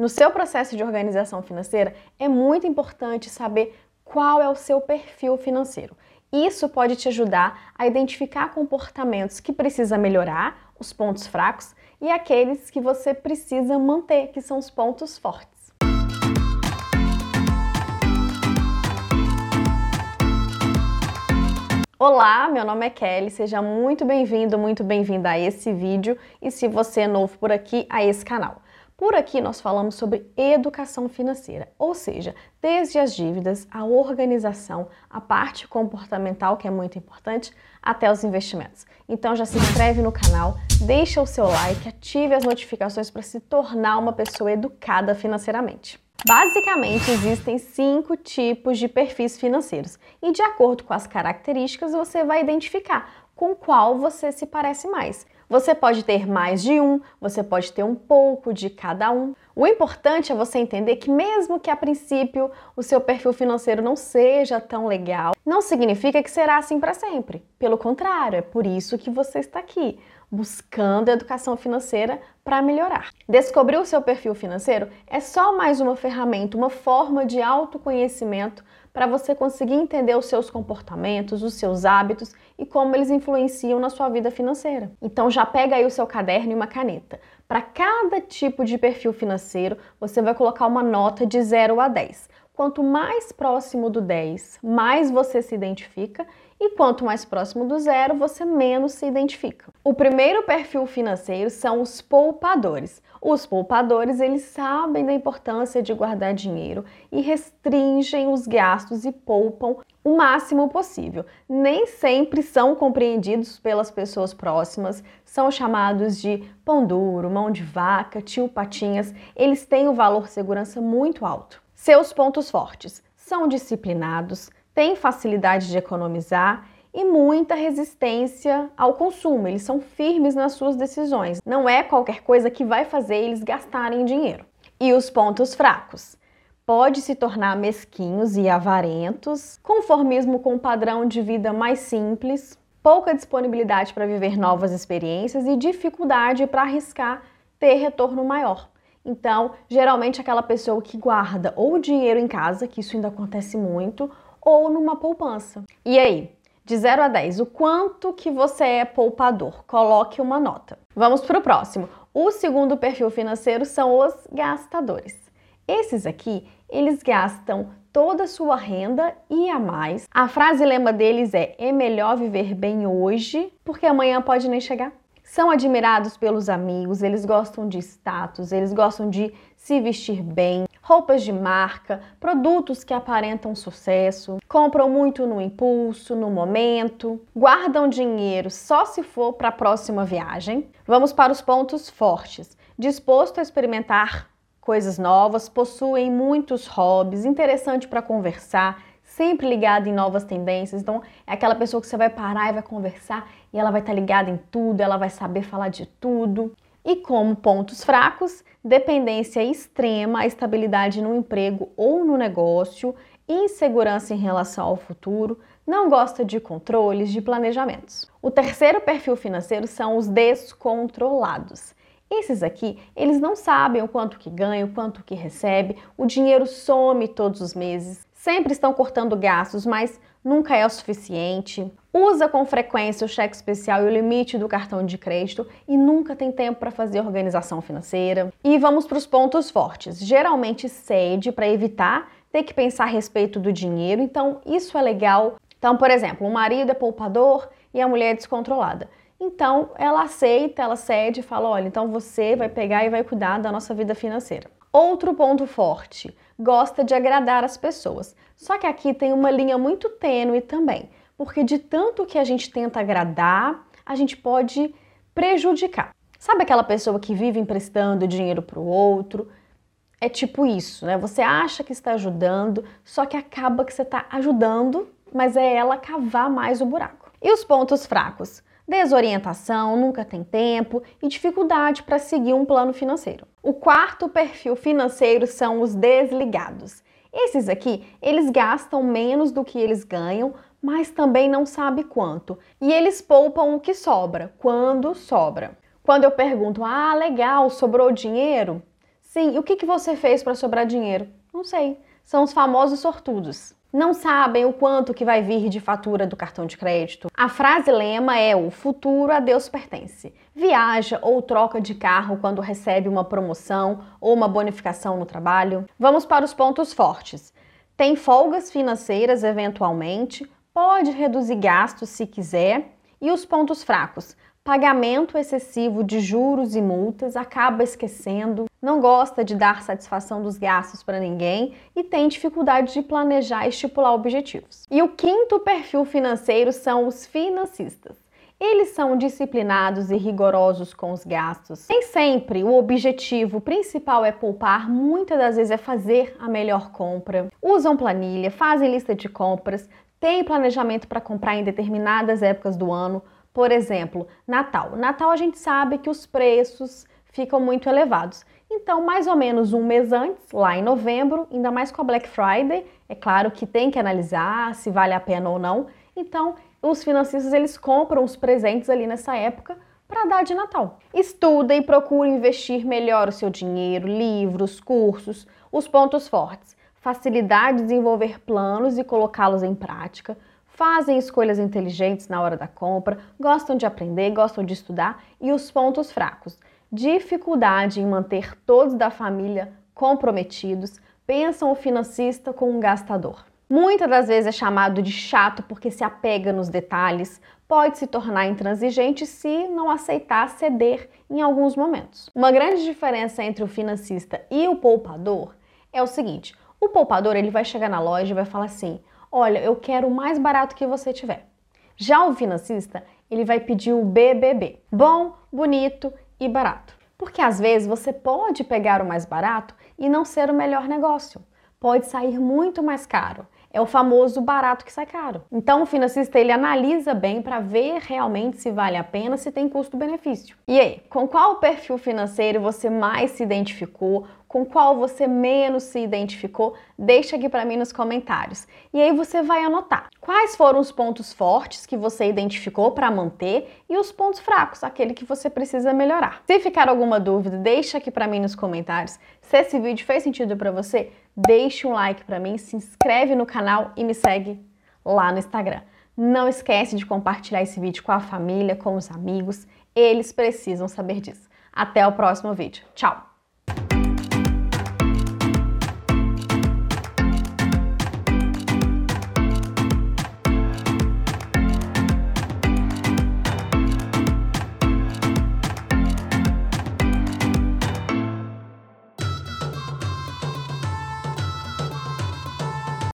No seu processo de organização financeira, é muito importante saber qual é o seu perfil financeiro. Isso pode te ajudar a identificar comportamentos que precisa melhorar, os pontos fracos, e aqueles que você precisa manter, que são os pontos fortes. Olá, meu nome é Kelly, seja muito bem-vindo, muito bem-vinda a esse vídeo e se você é novo por aqui, a esse canal. Por aqui nós falamos sobre educação financeira, ou seja, desde as dívidas, a organização, a parte comportamental, que é muito importante, até os investimentos. Então já se inscreve no canal, deixa o seu like, ative as notificações para se tornar uma pessoa educada financeiramente. Basicamente, existem cinco tipos de perfis financeiros e, de acordo com as características, você vai identificar com qual você se parece mais. Você pode ter mais de um, você pode ter um pouco de cada um. O importante é você entender que, mesmo que a princípio o seu perfil financeiro não seja tão legal, não significa que será assim para sempre. Pelo contrário, é por isso que você está aqui buscando educação financeira para melhorar. Descobrir o seu perfil financeiro é só mais uma ferramenta, uma forma de autoconhecimento para você conseguir entender os seus comportamentos, os seus hábitos e como eles influenciam na sua vida financeira. Então já pega aí o seu caderno e uma caneta. Para cada tipo de perfil financeiro, você vai colocar uma nota de 0 a 10. Quanto mais próximo do 10, mais você se identifica e quanto mais próximo do zero, você menos se identifica. O primeiro perfil financeiro são os poupadores. Os poupadores, eles sabem da importância de guardar dinheiro e restringem os gastos e poupam o máximo possível. Nem sempre são compreendidos pelas pessoas próximas, são chamados de pão duro, mão de vaca, tio patinhas. Eles têm o valor segurança muito alto. Seus pontos fortes são disciplinados, têm facilidade de economizar e muita resistência ao consumo. Eles são firmes nas suas decisões. Não é qualquer coisa que vai fazer eles gastarem dinheiro. E os pontos fracos? Pode se tornar mesquinhos e avarentos, conformismo com um padrão de vida mais simples, pouca disponibilidade para viver novas experiências e dificuldade para arriscar ter retorno maior. Então, geralmente aquela pessoa que guarda ou dinheiro em casa, que isso ainda acontece muito, ou numa poupança. E aí, de 0 a 10, o quanto que você é poupador? Coloque uma nota. Vamos para o próximo. O segundo perfil financeiro são os gastadores. Esses aqui, eles gastam toda a sua renda e a mais. A frase lema deles é: é melhor viver bem hoje, porque amanhã pode nem chegar são admirados pelos amigos, eles gostam de status, eles gostam de se vestir bem, roupas de marca, produtos que aparentam sucesso, compram muito no impulso, no momento, guardam dinheiro só se for para a próxima viagem. Vamos para os pontos fortes. Disposto a experimentar coisas novas, possuem muitos hobbies, interessante para conversar, sempre ligada em novas tendências. Então, é aquela pessoa que você vai parar e vai conversar e ela vai estar tá ligada em tudo, ela vai saber falar de tudo. E como pontos fracos, dependência extrema, estabilidade no emprego ou no negócio, insegurança em relação ao futuro, não gosta de controles, de planejamentos. O terceiro perfil financeiro são os descontrolados. Esses aqui, eles não sabem o quanto que ganham, o quanto que recebe, o dinheiro some todos os meses, sempre estão cortando gastos, mas nunca é o suficiente. Usa com frequência o cheque especial e o limite do cartão de crédito e nunca tem tempo para fazer organização financeira. E vamos para os pontos fortes. Geralmente cede para evitar ter que pensar a respeito do dinheiro, então isso é legal. Então, por exemplo, o marido é poupador e a mulher é descontrolada. Então, ela aceita, ela cede e fala: olha, então você vai pegar e vai cuidar da nossa vida financeira. Outro ponto forte: gosta de agradar as pessoas. Só que aqui tem uma linha muito tênue também, porque de tanto que a gente tenta agradar, a gente pode prejudicar. Sabe aquela pessoa que vive emprestando dinheiro para o outro? É tipo isso, né? Você acha que está ajudando, só que acaba que você está ajudando, mas é ela cavar mais o buraco. E os pontos fracos? Desorientação, nunca tem tempo e dificuldade para seguir um plano financeiro. O quarto perfil financeiro são os desligados. Esses aqui, eles gastam menos do que eles ganham, mas também não sabe quanto. E eles poupam o que sobra, quando sobra. Quando eu pergunto: "Ah, legal, sobrou dinheiro?" Sim, e o que, que você fez para sobrar dinheiro? Não sei. São os famosos sortudos. Não sabem o quanto que vai vir de fatura do cartão de crédito. A frase lema é o futuro a Deus pertence. Viaja ou troca de carro quando recebe uma promoção ou uma bonificação no trabalho. Vamos para os pontos fortes. Tem folgas financeiras eventualmente, pode reduzir gastos se quiser. E os pontos fracos? Pagamento excessivo de juros e multas, acaba esquecendo, não gosta de dar satisfação dos gastos para ninguém e tem dificuldade de planejar e estipular objetivos. E o quinto perfil financeiro são os financistas. Eles são disciplinados e rigorosos com os gastos. Nem sempre o objetivo principal é poupar, muitas das vezes é fazer a melhor compra. Usam planilha, fazem lista de compras, têm planejamento para comprar em determinadas épocas do ano, por exemplo, Natal. Natal a gente sabe que os preços ficam muito elevados. Então, mais ou menos um mês antes, lá em novembro, ainda mais com a Black Friday, é claro que tem que analisar se vale a pena ou não. Então, os financistas eles compram os presentes ali nessa época para dar de Natal. Estuda e procura investir melhor o seu dinheiro, livros, cursos, os pontos fortes, facilidade de desenvolver planos e colocá-los em prática, fazem escolhas inteligentes na hora da compra, gostam de aprender, gostam de estudar e os pontos fracos. Dificuldade em manter todos da família comprometidos, pensam o financista como um gastador. Muitas das vezes é chamado de chato porque se apega nos detalhes, pode se tornar intransigente se não aceitar ceder em alguns momentos. Uma grande diferença entre o financista e o poupador é o seguinte: o poupador ele vai chegar na loja e vai falar assim: olha, eu quero o mais barato que você tiver. Já o financista, ele vai pedir o BBB, bom, bonito e barato. Porque às vezes você pode pegar o mais barato e não ser o melhor negócio. Pode sair muito mais caro. É o famoso barato que sai caro. Então o financista ele analisa bem para ver realmente se vale a pena, se tem custo-benefício. E aí, com qual perfil financeiro você mais se identificou? com qual você menos se identificou, deixa aqui para mim nos comentários. E aí você vai anotar quais foram os pontos fortes que você identificou para manter e os pontos fracos, aquele que você precisa melhorar. Se ficar alguma dúvida, deixa aqui para mim nos comentários. Se esse vídeo fez sentido para você, deixe um like para mim, se inscreve no canal e me segue lá no Instagram. Não esquece de compartilhar esse vídeo com a família, com os amigos, eles precisam saber disso. Até o próximo vídeo. Tchau!